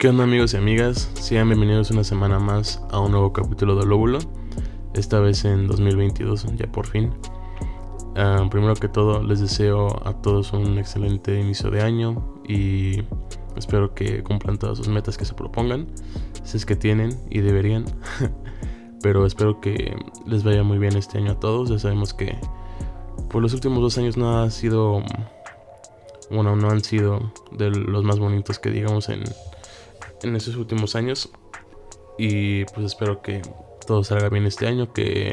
¿Qué onda amigos y amigas? Sean bienvenidos una semana más a un nuevo capítulo de Lóbulo, esta vez en 2022, ya por fin. Ah, primero que todo, les deseo a todos un excelente inicio de año y espero que cumplan todas sus metas que se propongan, si es que tienen y deberían. Pero espero que les vaya muy bien este año a todos. Ya sabemos que por los últimos dos años no ha sido, bueno, no han sido de los más bonitos que digamos en en estos últimos años. Y pues espero que todo salga bien este año, que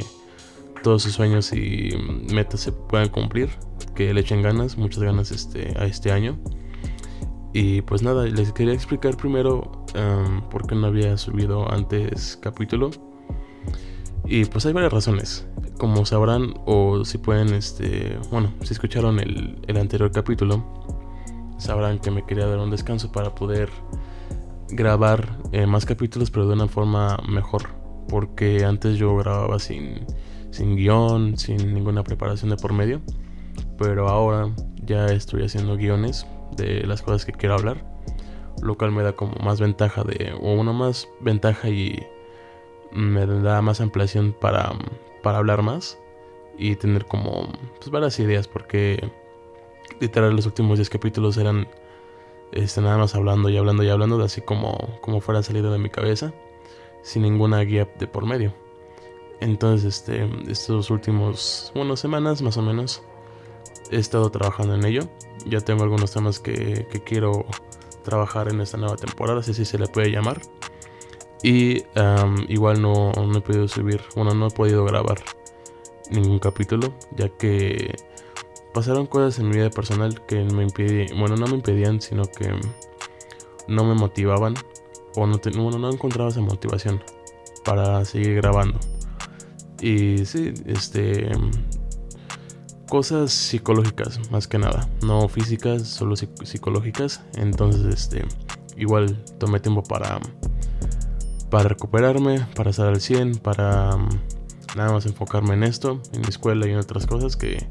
todos sus sueños y metas se puedan cumplir, que le echen ganas, muchas ganas este, a este año. Y pues nada, les quería explicar primero um, por qué no había subido antes capítulo. Y pues hay varias razones. Como sabrán, o si pueden, este, bueno, si escucharon el, el anterior capítulo, sabrán que me quería dar un descanso para poder grabar más capítulos, pero de una forma mejor. Porque antes yo grababa sin, sin guion, sin ninguna preparación de por medio. Pero ahora ya estoy haciendo guiones de las cosas que quiero hablar. Lo cual me da como más ventaja de. O una más ventaja y me da más ampliación para, para hablar más. Y tener como pues, varias ideas. Porque literal los últimos 10 capítulos eran este, nada más hablando y hablando y hablando, así como, como fuera salido de mi cabeza, sin ninguna guía de por medio. Entonces, este, estos últimos, bueno, semanas más o menos, he estado trabajando en ello. Ya tengo algunos temas que, quiero trabajar en esta nueva temporada, si así se le puede llamar. Y igual no, no he podido subir, bueno, no he podido grabar ningún capítulo, ya que pasaron cosas en mi vida personal que me impedían, bueno, no me impedían, sino que no me motivaban o no, no encontraba esa motivación para seguir grabando. Y sí, este cosas psicológicas más que nada, no físicas, solo psicológicas. Entonces, este igual tomé tiempo para para recuperarme, para estar al 100, para nada más enfocarme en esto, en mi escuela y en otras cosas que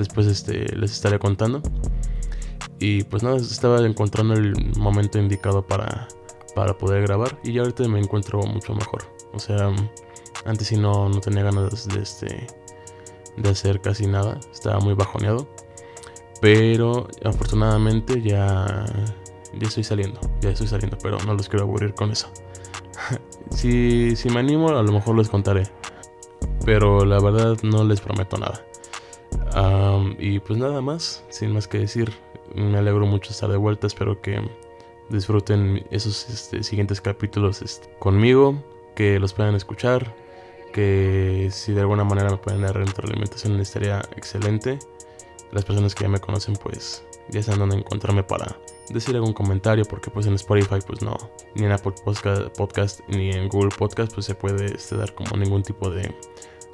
después este, les estaré contando. Y pues nada, estaba encontrando el momento indicado para, para poder grabar y ya ahorita me encuentro mucho mejor. O sea, antes sí no, no tenía ganas de, este, de hacer casi nada, estaba muy bajoneado. Pero afortunadamente ya, ya estoy saliendo, ya estoy saliendo, pero no los quiero aburrir con eso. si, si me animo, a lo mejor les contaré. Pero la verdad no les prometo nada y pues nada más, sin más que decir, me alegro mucho estar de vuelta, espero que disfruten esos este, siguientes capítulos este, conmigo, que los puedan escuchar, que si de alguna manera me pueden dar retroalimentación estaría excelente. Las personas que ya me conocen pues ya saben dónde encontrarme para decir algún comentario porque pues en Spotify pues no, ni en Apple Podcast, ni en Google Podcast pues se puede este, dar como ningún tipo de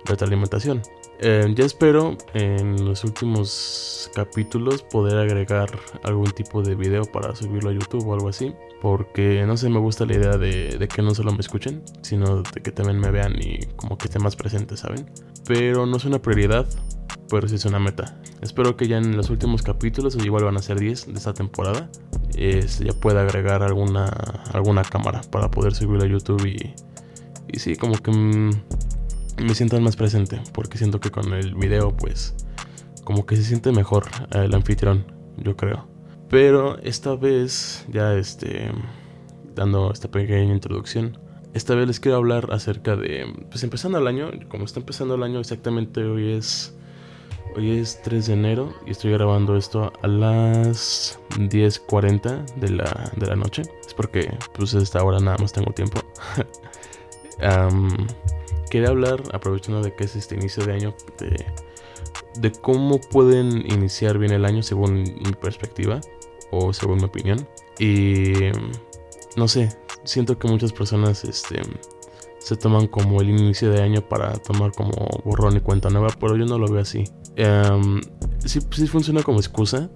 retroalimentación. Eh, ya espero en los últimos capítulos poder agregar algún tipo de video para subirlo a YouTube o algo así. Porque no sé, me gusta la idea de, que no solo me escuchen, sino de que también me vean y como que esté más presente, ¿saben? Pero no es una prioridad, pero sí es una meta. Espero que ya en los últimos capítulos, o igual van a ser 10 de esta temporada, ya pueda agregar alguna, alguna cámara para poder subirlo a YouTube y, y sí, como que... Mm, me sientan más presente, porque siento que con el video, pues, como que se siente mejor el anfitrión, yo creo. Pero esta vez, ya este, dando esta pequeña introducción, esta vez les quiero hablar acerca de, pues empezando el año, como está empezando el año, exactamente hoy es, hoy es 3 de enero y estoy grabando esto a las 10.40 de la, de la noche. Es porque, pues, a esta hora nada más tengo tiempo. quería hablar, aprovechando de que es este inicio de año, de, cómo pueden iniciar bien el año según mi perspectiva o según mi opinión. Y no sé, siento que muchas personas este, se toman como el inicio de año para tomar como borrón y cuenta nueva, pero yo no lo veo así. Um, sí, sí, funciona como excusa,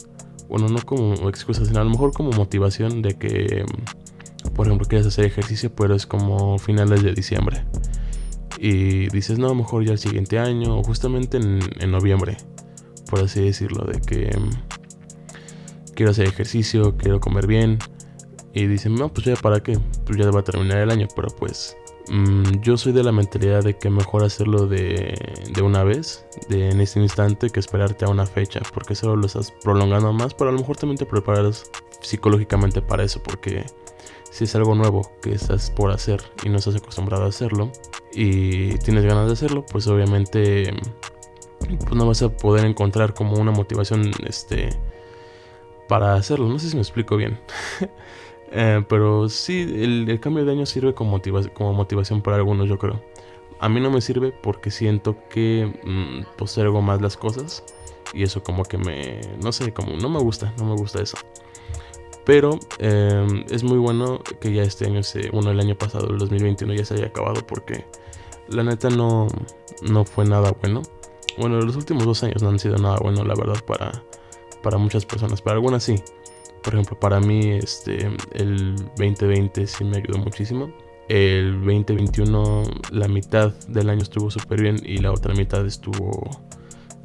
bueno, no como excusa, sino a lo mejor como motivación de que, por ejemplo, quieres hacer ejercicio, pero es como finales de diciembre y dices, no, mejor ya el siguiente año, o justamente en, noviembre, por así decirlo, de que mm, quiero hacer ejercicio, quiero comer bien, y dicen, no, pues ya para qué, pues ya va a terminar el año, pero pues mm, yo soy de la mentalidad de que mejor hacerlo de, de una vez, de en este instante, que esperarte a una fecha, porque solo lo estás prolongando más, pero a lo mejor también te preparas psicológicamente para eso, porque si es algo nuevo que estás por hacer y no estás acostumbrado a hacerlo y tienes ganas de hacerlo, pues obviamente pues no vas a poder encontrar como una motivación este para hacerlo. No sé si me explico bien. Eh, pero sí, el, cambio de año sirve como, motivación para algunos, yo creo. A mí no me sirve porque siento que mm, postergo más las cosas. Y eso como que me... No sé, como no me gusta, no me gusta eso. Pero em, es muy bueno que ya este año, se, bueno, el año pasado, el 2021, ya se haya acabado porque la neta no, no fue nada bueno. Bueno, los últimos dos años no han sido nada bueno, la verdad, para, para muchas personas. Para algunas sí. Por ejemplo, para mí este, el 2020 sí me ayudó muchísimo. El 2021 la mitad del año estuvo súper bien y la otra mitad estuvo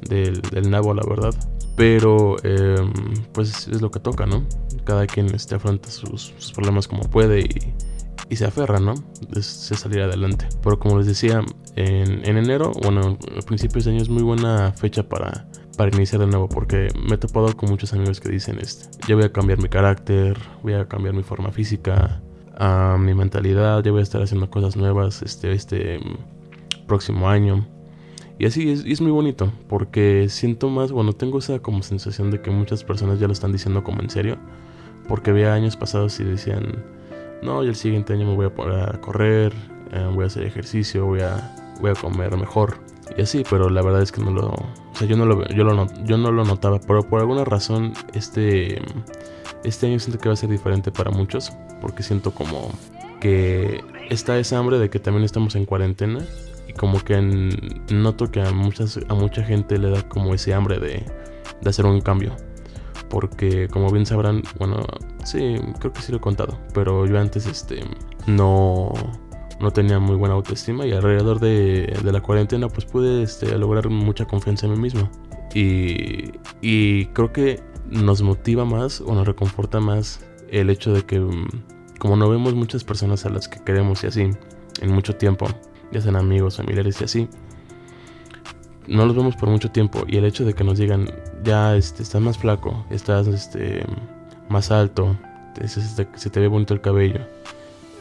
del, del nabo, la verdad. Pero em, pues es lo que toca, ¿no? Cada quien este, afronta sus, problemas como puede y, se aferra, ¿no? Es, salir adelante. Pero como les decía, en, en enero, bueno, a principios de año es muy buena fecha para para iniciar de nuevo porque me he topado con muchos amigos que dicen este, ya voy a cambiar mi carácter, voy a cambiar mi forma física, uh, mi mentalidad, ya voy a estar haciendo cosas nuevas este, este próximo año. Y así es, es, muy bonito porque siento más, bueno, tengo esa como sensación de que muchas personas ya lo están diciendo como en serio. Porque había años pasados y decían, no, y el siguiente año me voy a poner a correr, eh, voy a hacer ejercicio, voy a, voy a comer mejor. Y así, pero la verdad es que no lo. O sea, yo no lo, yo lo, yo no lo notaba. Pero por alguna razón, este. Este año siento que va a ser diferente para muchos. Porque siento como que está esa hambre de que también estamos en cuarentena. Como que noto que a, muchas, a mucha gente le da como ese hambre de, de hacer un cambio. Porque como bien sabrán, bueno, sí, creo que sí lo he contado. Pero yo antes, este, no no tenía muy buena autoestima y alrededor de, la cuarentena pues pude este, lograr mucha confianza en mí mismo. Y, y, creo que nos motiva más o nos reconforta más el hecho de que mm, como no vemos muchas personas a las que queremos y así en mucho tiempo, ya sean amigos, familiares y así, no los vemos por mucho tiempo y el hecho de que nos digan ya este, estás más flaco, estás este, más alto, se te ve bonito el cabello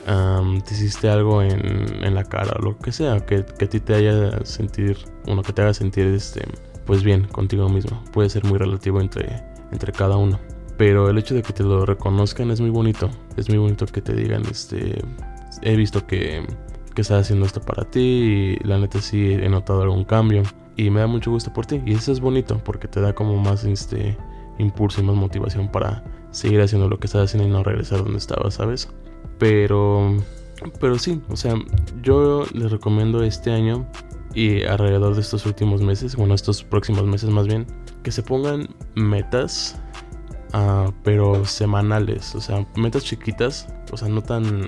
te hiciste algo en, la cara lo que sea, que, a ti te haya sentir, uno que te haga sentir este, pues bien contigo mismo. Puede ser muy relativo entre, entre cada uno. Pero el hecho de que te lo reconozcan es muy bonito. Es muy bonito que te digan, este, he visto que, que estás haciendo esto para ti y la neta sí he notado algún cambio. Y me da mucho gusto por ti. Y eso es bonito porque te da como más este impulso y más motivación para seguir haciendo lo que estás haciendo y no regresar donde estabas, ¿sabes? Pero, pero sí, o sea, yo les recomiendo este año y alrededor de estos últimos meses, bueno, estos próximos meses más bien, que se pongan metas, uh, pero semanales, o sea, metas chiquitas, o sea, no tan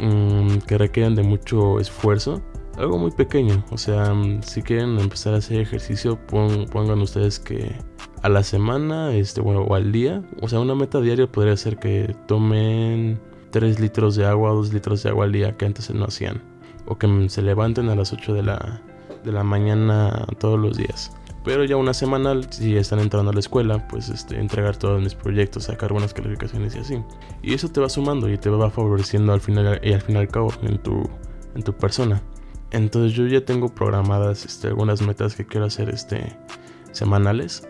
um, que requieren de mucho esfuerzo. Algo muy pequeño, o sea, si quieren empezar a hacer ejercicio, pongan ustedes que a la semana, este, bueno, o al día, o sea, una meta diaria podría ser que tomen 3 litros de agua, 2 litros de agua al día que antes no hacían. O que se levanten a las 8 de la, de la mañana todos los días. Pero ya una semanal, si están entrando a la escuela, pues este, entregar todos mis proyectos, sacar buenas calificaciones y así. Y eso te va sumando y te va favoreciendo al final y al fin y al cabo en tu, en tu persona. Entonces yo ya tengo programadas este, algunas metas que quiero hacer este, semanales.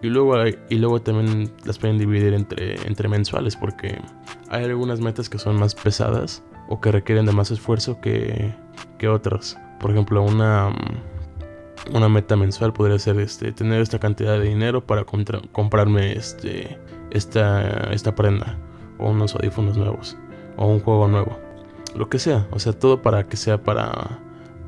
Y luego, y luego también las pueden dividir entre, entre mensuales porque hay algunas metas que son más pesadas o que requieren de más esfuerzo que, que otras. Por ejemplo, una, una meta mensual podría ser este, tener esta cantidad de dinero para comprarme este, esta, esta prenda o unos audífonos nuevos o un juego nuevo. Lo que sea, o sea, todo para que sea para,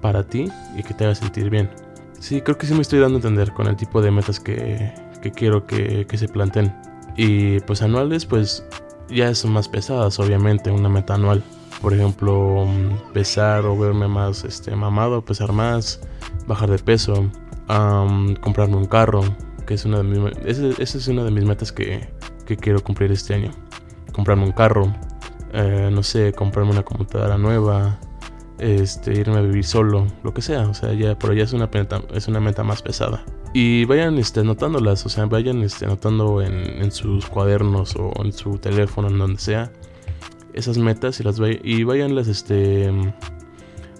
para ti y que te haga sentir bien. Sí, creo que sí me estoy dando a entender con el tipo de metas que, que quiero que, que se planteen. Y pues anuales, pues ya son más pesadas, obviamente, una meta anual. Por ejemplo, pesar o verme más este, mamado, pesar más, bajar de peso, comprarme un carro, que es una de mis, esa, es una de mis metas que, que, quiero cumplir este año. comprarme un carro, eh, no sé, comprarme una computadora nueva, este, irme a vivir solo, lo que sea, o sea, ya, pero ya es una meta, es una meta más pesada. Y vayan este, anotándolas, o sea, vayan este, anotando en, sus cuadernos o en su teléfono, en donde sea, esas metas y, las y vayanlas este,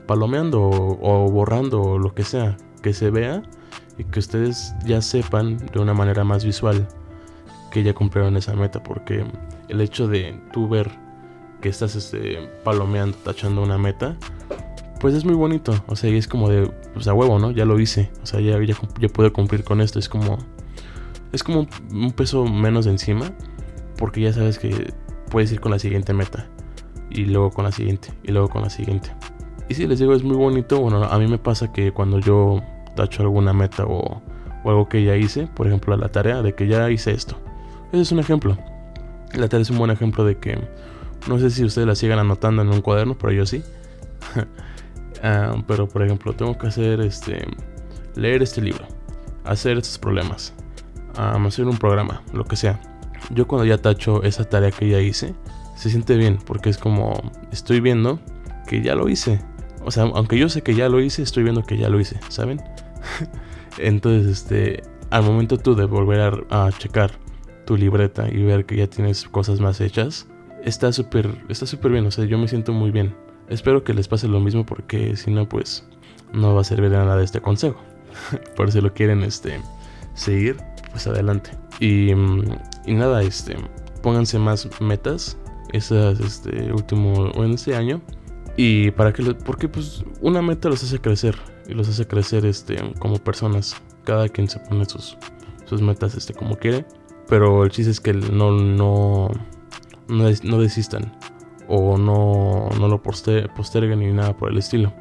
palomeando o, o borrando o lo que sea, que se vea y que ustedes ya sepan de una manera más visual que ya cumplieron esa meta, porque el hecho de tú ver que estás este, palomeando, tachando una meta, pues es muy bonito. O sea, y es como de, pues a huevo, ¿no? Ya lo hice. O sea, ya, ya, ya puedo cumplir con esto. Es como, es como un peso menos de encima, porque ya sabes que puedes ir con la siguiente meta. Y luego con la siguiente. Y luego con la siguiente. Y si les digo, es muy bonito. Bueno, a mí me pasa que cuando yo tacho alguna meta o, algo que ya hice, por ejemplo, la tarea de que ya hice esto. Ese es un ejemplo. La tarea es un buen ejemplo de que no sé si ustedes la sigan anotando en un cuaderno, pero yo sí. Ah, pero por ejemplo, tengo que hacer este. Leer este libro. Hacer estos problemas. hacer un programa, lo que sea. Yo cuando ya tacho esa tarea que ya hice, se siente bien, porque es como estoy viendo que ya lo hice. O sea, aunque yo sé que ya lo hice, estoy viendo que ya lo hice, ¿saben? Entonces, este, al momento tú de volver a checar tu libreta y ver que ya tienes cosas más hechas, está súper está súper bien, o sea, yo me siento muy bien. Espero que les pase lo mismo porque si no, pues no va a servir de nada este consejo. Por si lo quieren este, seguir, pues adelante. Y, mm, y nada, este, pónganse más metas. Esas, este último, en este año. Y para que, porque pues una meta los hace crecer. Y los hace crecer este, como personas. Cada quien se pone sus, sus metas este, como quiere. Pero el chiste es que no, no, no, desistan o no, no lo posterguen ni nada por el estilo.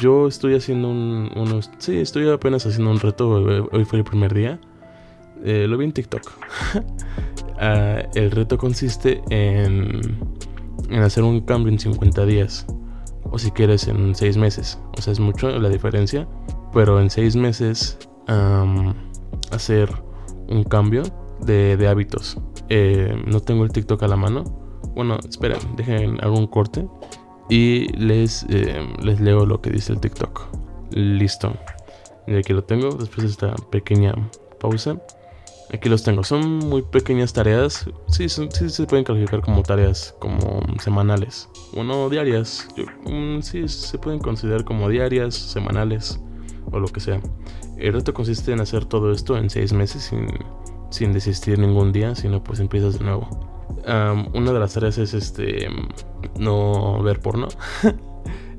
Yo estoy haciendo un, unos... Sí, estoy apenas haciendo un reto. Hoy fue el primer día. Eh, lo vi en TikTok. Ah, el reto consiste en, en hacer un cambio en 50 días. O si quieres en 6 meses. O sea, es mucho la diferencia. Pero en 6 meses hacer un cambio de, de hábitos. Eh, no tengo el TikTok a la mano. Bueno, esperen, dejen algún corte y les, eh, les leo lo que dice el TikTok. Listo. Y aquí lo tengo después de esta pequeña pausa. Aquí los tengo. Son muy pequeñas tareas. Sí, sí se pueden calificar como tareas como semanales. Bueno, diarias. Mm, sí, se pueden considerar como diarias, semanales o lo que sea. El reto consiste en hacer todo esto en seis meses sin sin desistir ningún día, sino pues empiezas de nuevo. una de las tareas es este no ver porno.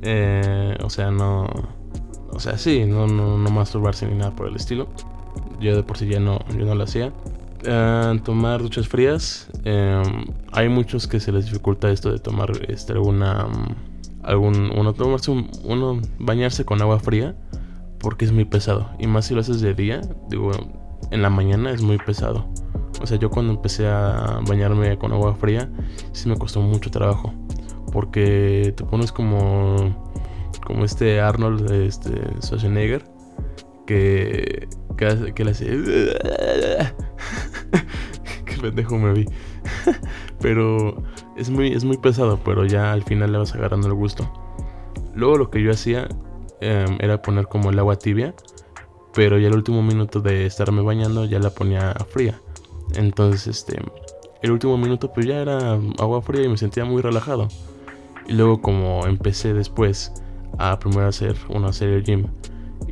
Eh, o sea, no. O sea, sí, no, no, no, masturbarse ni nada por el estilo. Yo de por sí ya no, yo no lo hacía. tomar duchas frías. Em, hay muchos que se les dificulta esto de tomar este, alguna. algún. Uno, tomarse uno bañarse con agua fría. Porque es muy pesado. Y más si lo haces de día. Digo, en la mañana es muy pesado. O sea, yo cuando empecé a bañarme con agua fría, sí me costó mucho trabajo. Porque te pones como, como este Arnold, este Schwarzenegger, que, que, que le hace... Qué pendejo me vi. pero es muy, es muy pesado, pero ya al final le vas agarrando el gusto. Luego lo que yo hacía em, era poner como el agua tibia pero ya el último minuto de estarme bañando ya la ponía fría. Entonces, este, el último minuto pues ya era agua fría y me sentía muy relajado. Y luego como empecé después a primero hacer una serie de gym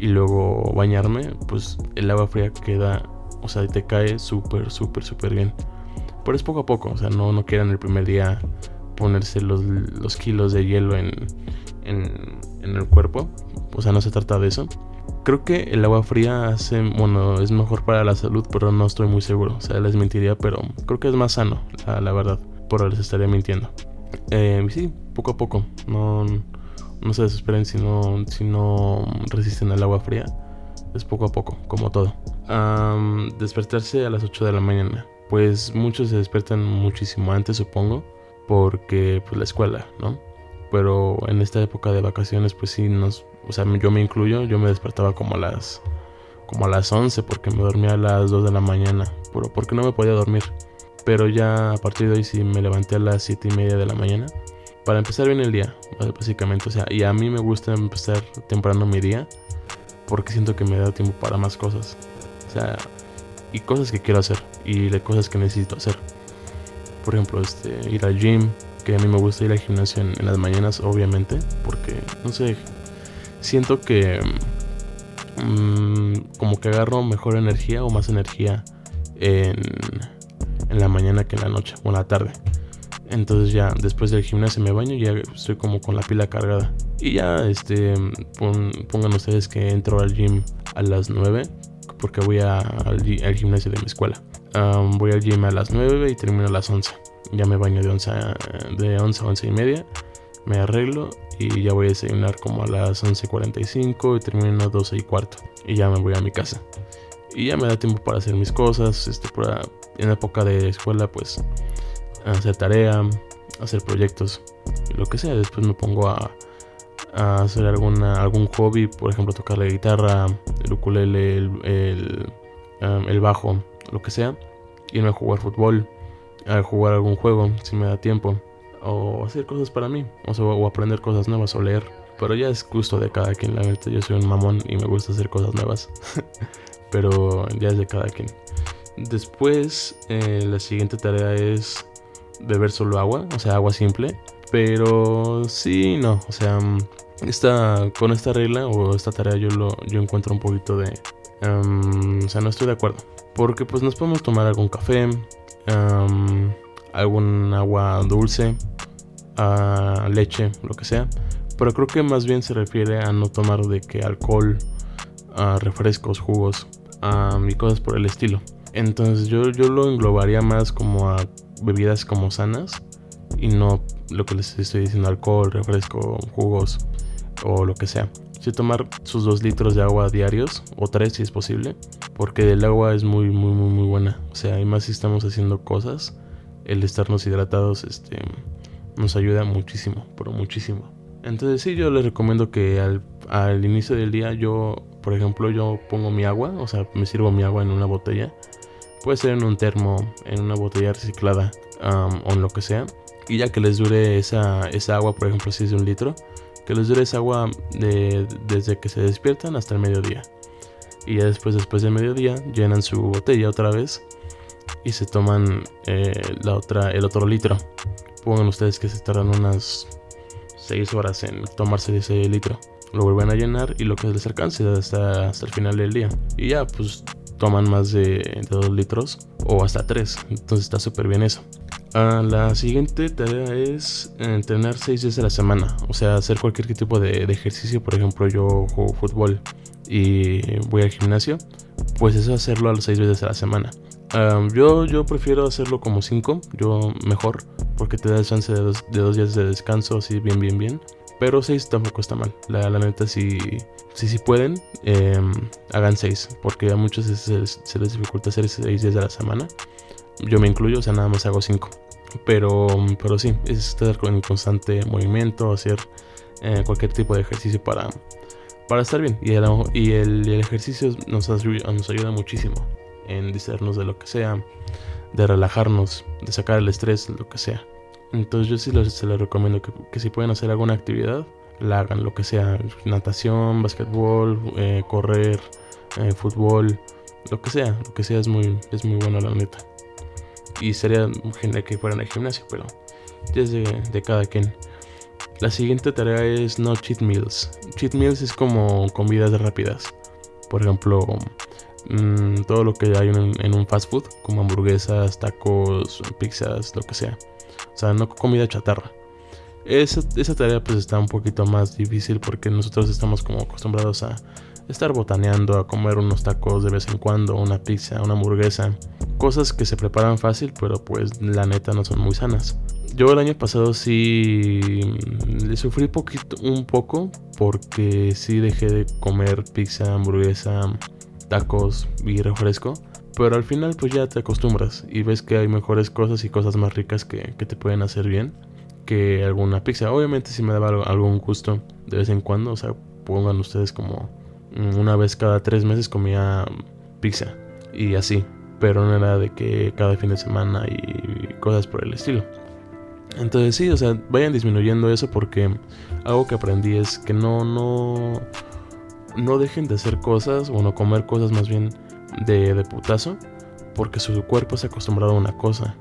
y luego bañarme, pues el agua fría queda, o sea, te cae súper, súper, súper bien. Pero es poco a poco, o sea, no, no quieran el primer día ponerse los, los kilos de hielo en, en, en el cuerpo. O sea, no se trata de eso. Creo que el agua fría hace, bueno, es mejor para la salud, pero no estoy muy seguro. O sea, les mentiría, pero creo que es más sano, la, verdad. Por les estaría mintiendo. Eh, sí, poco a poco. No, no se desesperen si no, si no resisten al agua fría. Es poco a poco, como todo. despertarse a las 8 de la mañana. Pues muchos se despiertan muchísimo antes, supongo. Porque, pues, la escuela, ¿no? Pero en esta época de vacaciones, pues sí, nos o sea, yo me incluyo, yo me despertaba como a las como a las 11 porque me dormía a las 2 de la mañana, porque no me podía dormir. Pero ya a partir de hoy sí me levanté a las 7 y media de la mañana. Para empezar bien el día, básicamente. O sea, y a mí me gusta empezar temprano mi día. Porque siento que me da tiempo para más cosas. O sea, y cosas que quiero hacer. Y de cosas que necesito hacer. Por ejemplo, este, ir al gym. Que a mí me gusta ir al gimnasio en, en las mañanas, obviamente. Porque, no sé, siento que Mm, como que agarro mejor energía o más energía en, en, la mañana que en la noche o en la tarde. Entonces ya después del gimnasio me baño y ya estoy como con la pila cargada. Y ya este pongan ustedes que entro al gym a las 9 porque voy al, gimnasio de mi escuela. voy al gym a las 9 y termino a las 11. Ya me baño de 11 de 11 a 11 y media. Me arreglo y ya voy a desayunar como a las 11.45 y termino a 12 y cuarto y ya me voy a mi casa. Y ya me da tiempo para hacer mis cosas, este, para, en época de escuela pues hacer tarea, hacer proyectos lo que sea. Después me pongo a, hacer alguna, algún hobby, por ejemplo tocar la guitarra, el ukulele, el, um, el, bajo, lo que sea. Irme a jugar fútbol, a jugar algún juego si me da tiempo o hacer cosas para mí, o, aprender cosas nuevas o leer. Pero ya es gusto de cada quien, la verdad. Yo soy un mamón y me gusta hacer cosas nuevas. Pero ya es de cada quien. Después, eh, la siguiente tarea es beber solo agua, o sea, agua simple. Pero sí, no, o sea, esta, con esta regla o esta tarea yo, lo, yo encuentro un poquito de... o sea, no estoy de acuerdo. Porque pues nos podemos tomar algún café, algún agua dulce, a leche, lo que sea. Pero creo que más bien se refiere a no tomar de que alcohol, a refrescos, jugos y cosas por el estilo. Entonces yo, yo lo englobaría más como a bebidas como sanas y no lo que les estoy diciendo, alcohol, refresco, jugos o lo que sea. Si tomar sus dos litros de agua diarios o tres si es posible, porque el agua es muy, muy, muy, muy buena. O sea, y más si estamos haciendo cosas, el estarnos hidratados, este, nos ayuda muchísimo, pero muchísimo. Entonces sí, yo les recomiendo que al, inicio del día yo, por ejemplo, yo pongo mi agua, o sea, me sirvo mi agua en una botella. Puede ser en un termo, en una botella reciclada o en lo que sea. Y ya que les dure esa, esa agua, por ejemplo, si es de un litro, que les dure esa agua de, desde que se despiertan hasta el mediodía. Y ya después, después del mediodía, llenan su botella otra vez y se toman eh, la otra, el otro litro pongan ustedes que se tardan unas 6 horas en tomarse ese litro. Lo vuelven a llenar y lo que les alcance hasta, hasta el final del día. Y ya, pues toman más de, 2 litros o hasta 3. Entonces está súper bien eso. Ah, la siguiente tarea es entrenar 6 días a la semana. O sea, hacer cualquier tipo de, de, ejercicio. Por ejemplo, yo juego fútbol y voy al gimnasio. Pues eso hacerlo a los 6 veces a la semana yo, yo prefiero hacerlo como 5, yo mejor, porque te da el chance de dos, días de descanso, así bien, bien, bien. Pero 6 tampoco está mal. La, la neta, si, si, si pueden, em, hagan 6, porque a muchos se, les dificulta hacer 6 días de la semana. Yo me incluyo, o sea, nada más hago 5. Pero, pero sí, es estar en constante movimiento, hacer eh, cualquier tipo de ejercicio para, para estar bien. Y el, y el, ejercicio nos, nos ayuda muchísimo en distraernos de lo que sea, de relajarnos, de sacar el estrés, lo que sea. Entonces yo sí les, se les recomiendo que, si pueden hacer alguna actividad, la hagan, lo que sea, natación, basquetbol, eh, correr, eh, fútbol, lo que sea, lo que sea es muy, es muy bueno la neta. Y sería genial que fueran al gimnasio, pero es de, cada quien. La siguiente tarea es no cheat meals. Cheat meals es como comidas rápidas. Por ejemplo, Mm, todo lo que hay en, un fast food, como hamburguesas, tacos, pizzas, lo que sea. O sea, no comida chatarra. Esa, tarea pues está un poquito más difícil porque nosotros estamos como acostumbrados a estar botaneando, a comer unos tacos de vez en cuando, una pizza, una hamburguesa. Cosas que se preparan fácil, pero pues la neta no son muy sanas. Yo el año pasado sí le sufrí un poco porque sí dejé de comer pizza, hamburguesa, tacos y refresco. Pero al final pues ya te acostumbras y ves que hay mejores cosas y cosas más ricas que, te pueden hacer bien que alguna pizza. Obviamente si me daba algún gusto de vez en cuando, o sea, pongan ustedes como una vez cada tres meses comía pizza y así. pero no era de que cada fin de semana y cosas por el estilo. Entonces sí, o sea, vayan disminuyendo eso porque algo que aprendí es que no, no, no dejen de hacer cosas, o no comer cosas más bien de, de putazo, porque su cuerpo se ha acostumbrado a una cosa.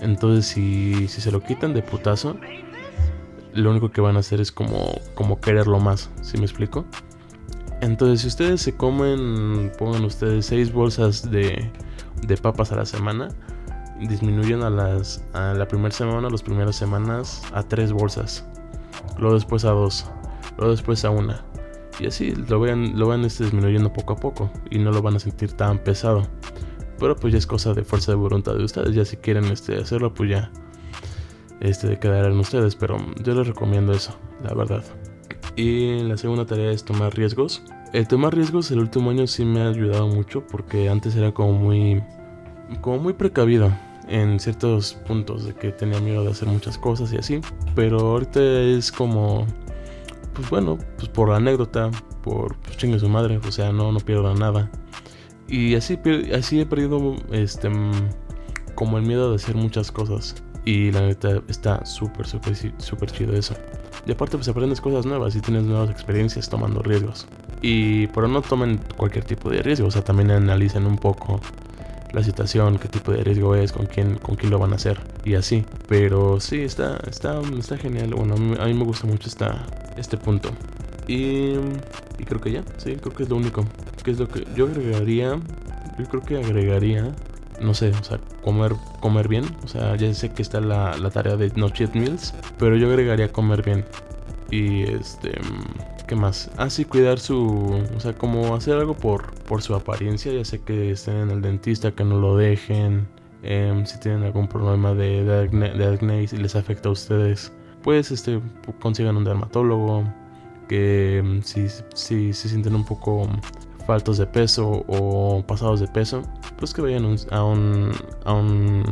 Entonces si, si se lo quitan de putazo, lo único que van a hacer es como, como quererlo más, ¿sí me explico? Entonces si ustedes se comen, pongan ustedes seis bolsas de, de papas a la semana, disminuyen a, las, a la primera semana, las primeras semanas, a tres bolsas. Luego después a dos. Luego después a una. Y así lo van, lo este, disminuyendo poco a poco. Y no lo van a sentir tan pesado. Pero pues ya es cosa de fuerza de voluntad de ustedes. Ya si quieren este, hacerlo, pues ya este, quedarán ustedes. Pero yo les recomiendo eso, la verdad. Y la segunda tarea es tomar riesgos. El tomar riesgos el último año sí me ha ayudado mucho porque antes era como muy como muy precavido en ciertos puntos de que tenía miedo de hacer muchas cosas y así, pero ahorita es como pues bueno, pues por anécdota, por pues chingue su madre, o sea, no no pierdo nada. Y así así he perdido este como el miedo de hacer muchas cosas y la neta está súper súper súper chido eso. Y aparte pues aprendes cosas nuevas y tienes nuevas experiencias tomando riesgos. Y pero no tomen cualquier tipo de riesgo, o sea, también analicen un poco la situación, qué tipo de riesgo es, con quién, con quién lo van a hacer y así. Pero sí, está, está, está genial. Bueno, a mí, me gusta mucho esta, este punto. Y, creo que ya, sí, creo que es lo único. Que es lo que yo agregaría. Yo creo que agregaría, no sé, o sea, comer, comer bien. O sea, ya sé que está la, la tarea de no cheat meals, pero yo agregaría comer bien. Y este ¿Qué más? Ah, sí, cuidar su. O sea, como hacer algo por, por su apariencia. Ya sé que estén en el dentista, que no lo dejen. Em, si tienen algún problema de, de, acné, y les afecta a ustedes, pues este, consigan un dermatólogo. Que em, si, si se sienten un poco faltos de peso o pasados de peso, pues que vayan a un, a un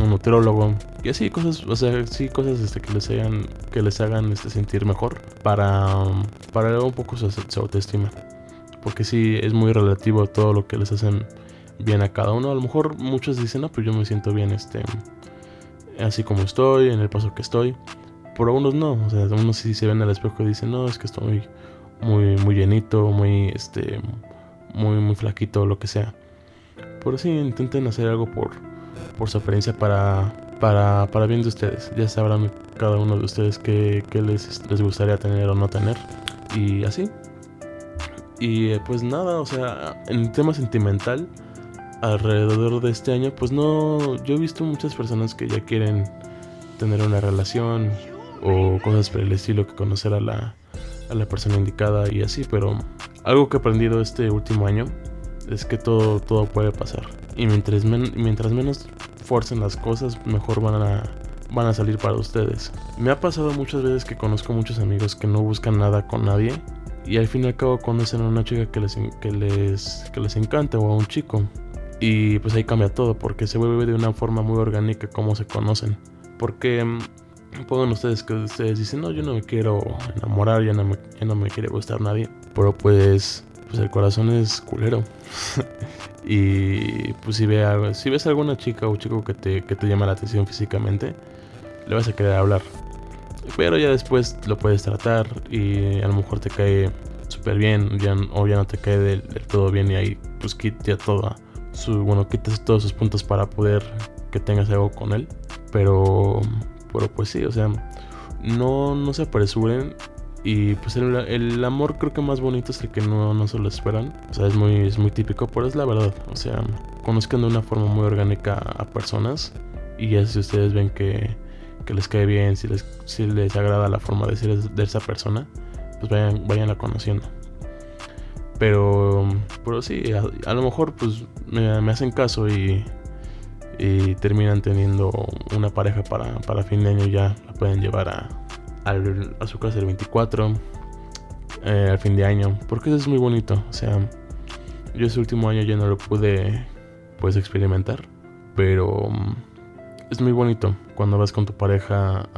un nutriólogo y así cosas, o sea, sí cosas este, que les hagan que les hagan este, sentir mejor para para un poco su, autoestima. Porque sí es muy relativo todo lo que les hacen bien a cada uno. A lo mejor muchos dicen, "No, pues yo me siento bien este así como estoy, en el paso que estoy." Pero unos no, o sea, unos sí se ven al espejo y dicen, "No, es que estoy muy muy llenito, muy este muy muy flaquito, lo que sea." Pero sí intenten hacer algo por por su apariencia para, para, para bien de ustedes. Ya sabrán cada uno de ustedes qué, les, les gustaría tener o no tener. Y así. Y eh, pues nada, o sea, en tema sentimental, alrededor de este año, pues no, yo he visto muchas personas que ya quieren tener una relación o cosas por el estilo que conocer a la, la persona indicada y así, pero algo que he aprendido este último año es que todo, todo puede pasar. Y mientras, mientras menos forcen las cosas, mejor van a, van a salir para ustedes. Me ha pasado muchas veces que conozco muchos amigos que no buscan nada con nadie y al fin y al cabo conocen a una chica que les, que les, que les encanta o a un chico. Y pues ahí cambia todo porque se vuelve de una forma muy orgánica como se conocen. Porque mm, pongan ustedes que ustedes dicen, no, yo no me quiero enamorar, ya no me, ya no me quiere gustar nadie. Pero pues, pues el corazón es culero. Y pues si, ve, si ves a alguna chica o chico que te, que te llama la atención físicamente, le vas a querer hablar. Pero ya después lo puedes tratar y a lo mejor te cae súper bien ya, o ya no te cae del, todo bien y ahí pues quita todo su, bueno, quitas todos sus puntos para poder que tengas algo con él. Pero, pero pues sí, o sea, no, no se apresuren y pues el, amor creo que más bonito es el que no, no se lo esperan. O sea, es muy, es muy típico, pero es la verdad. O sea, conozcan de una forma muy orgánica a personas. Y ya si ustedes ven que, que les cae bien, si les, si les agrada la forma de ser de esa persona, pues vayan, vayan conociendo. Pero, pero sí, a, lo mejor pues me, me hacen caso y, y terminan teniendo una pareja para, para fin de año ya la pueden llevar a, a su casa el 24, eh, al fin de año, porque eso es muy bonito. O sea, yo ese último año ya no lo pude pues experimentar, pero mm, es muy bonito cuando vas con tu pareja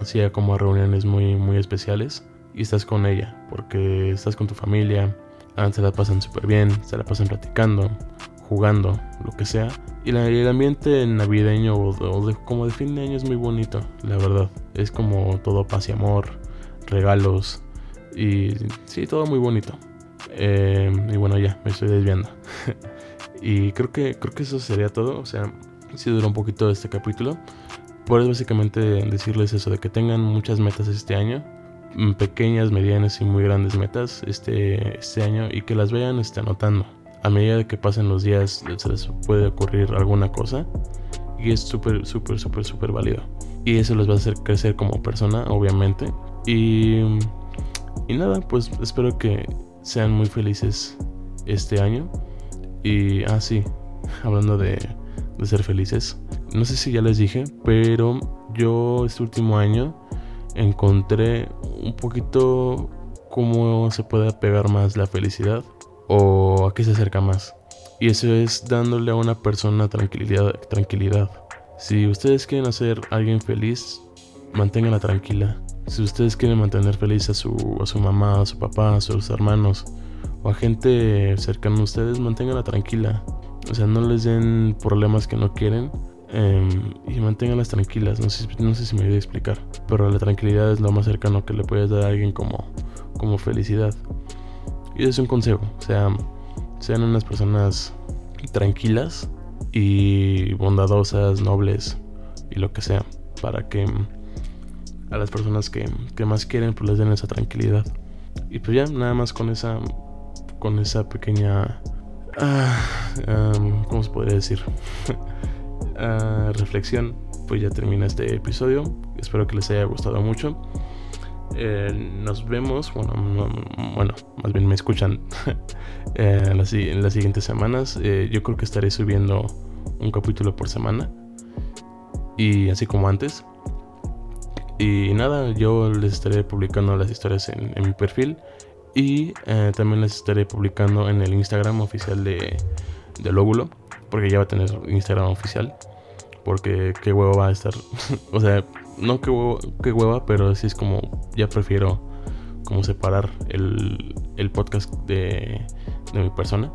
así como a reuniones muy, muy especiales y estás con ella, porque estás con tu familia, se la pasan súper bien, se la pasan platicando, jugando, lo que sea. Y el ambiente navideño o, como de fin de año es muy bonito, la verdad. Es como todo paz y amor, regalos y sí, todo muy bonito. Eh, y bueno, ya, me estoy desviando. y creo que, creo que eso sería todo. O sea, si dura un poquito este capítulo. Pues básicamente decirles eso, de que tengan muchas metas este año. Mm, pequeñas, medianas y muy grandes metas este, este año. Y que las vayan este, anotando a medida que pasen los días se les puede ocurrir alguna cosa y es súper, súper, súper, súper válido. Y eso les va a hacer crecer como persona, obviamente. Y, y nada, pues espero que sean muy felices este año. Y, ah, hablando de, de ser felices. No sé si ya les dije, pero yo este último año encontré un poquito cómo se puede pegar más la felicidad o a qué se acerca más. Y eso es dándole a una persona tranquilidad. tranquilidad. Si ustedes quieren hacer a alguien feliz, manténganla tranquila. Si ustedes quieren mantener feliz a su, a su mamá, a su papá, a sus hermanos o a gente cercana a ustedes, manténganla tranquila. O sea, no les den problemas que no quieren em, y manténganlas tranquilas. No sé, no sé si me voy a explicar, pero la tranquilidad es lo más cercano que le puedes dar a alguien como, como felicidad. Y es un consejo, o sea, sean unas personas tranquilas y bondadosas, nobles y lo que sea, para que a las personas que, más quieren pues les den esa tranquilidad. Y pues ya, nada más con esa, con esa pequeña, ah, ¿cómo se podría decir? Ah, reflexión, pues ya termina este episodio. Espero que les haya gustado mucho. Eh, nos vemos, bueno, bueno, más bien me escuchan eh, en, las, siguientes semanas. Eh, yo creo que estaré subiendo un capítulo por semana. Y así como antes. Y nada, yo les estaré publicando las historias en, mi perfil. Y también les estaré publicando en el Instagram oficial de, de Lóbulo. Porque ya va a tener Instagram oficial. Porque qué huevo va a estar. o sea, no que, hueva, pero sí es como, ya prefiero como separar el, el podcast de, de, mi persona.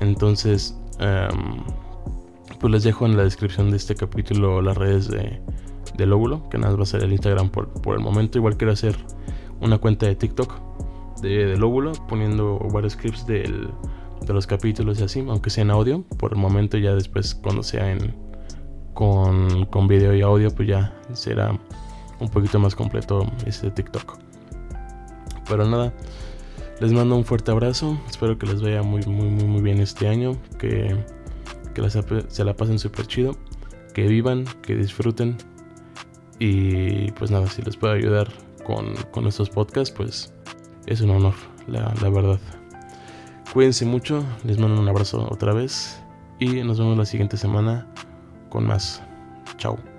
Entonces, em, pues les dejo en la descripción de este capítulo las redes de, de Lóbulo, que nada va a ser el Instagram por, por, el momento. Igual quiero hacer una cuenta de TikTok de, de Lóbulo, poniendo varios clips del, de los capítulos y así, aunque sea en audio. Por el momento ya después cuando sea en, con, con video y audio, pues ya será un poquito más completo este TikTok. Pero nada, les mando un fuerte abrazo. Espero que les vaya muy, muy, muy, muy bien este año. Que, que se la pasen súper chido. Que vivan, que disfruten. Y pues nada, si les puedo ayudar con, con estos podcasts, pues es un honor, la, la verdad. Cuídense mucho, les mando un abrazo otra vez. Y nos vemos la siguiente semana con más. Chao.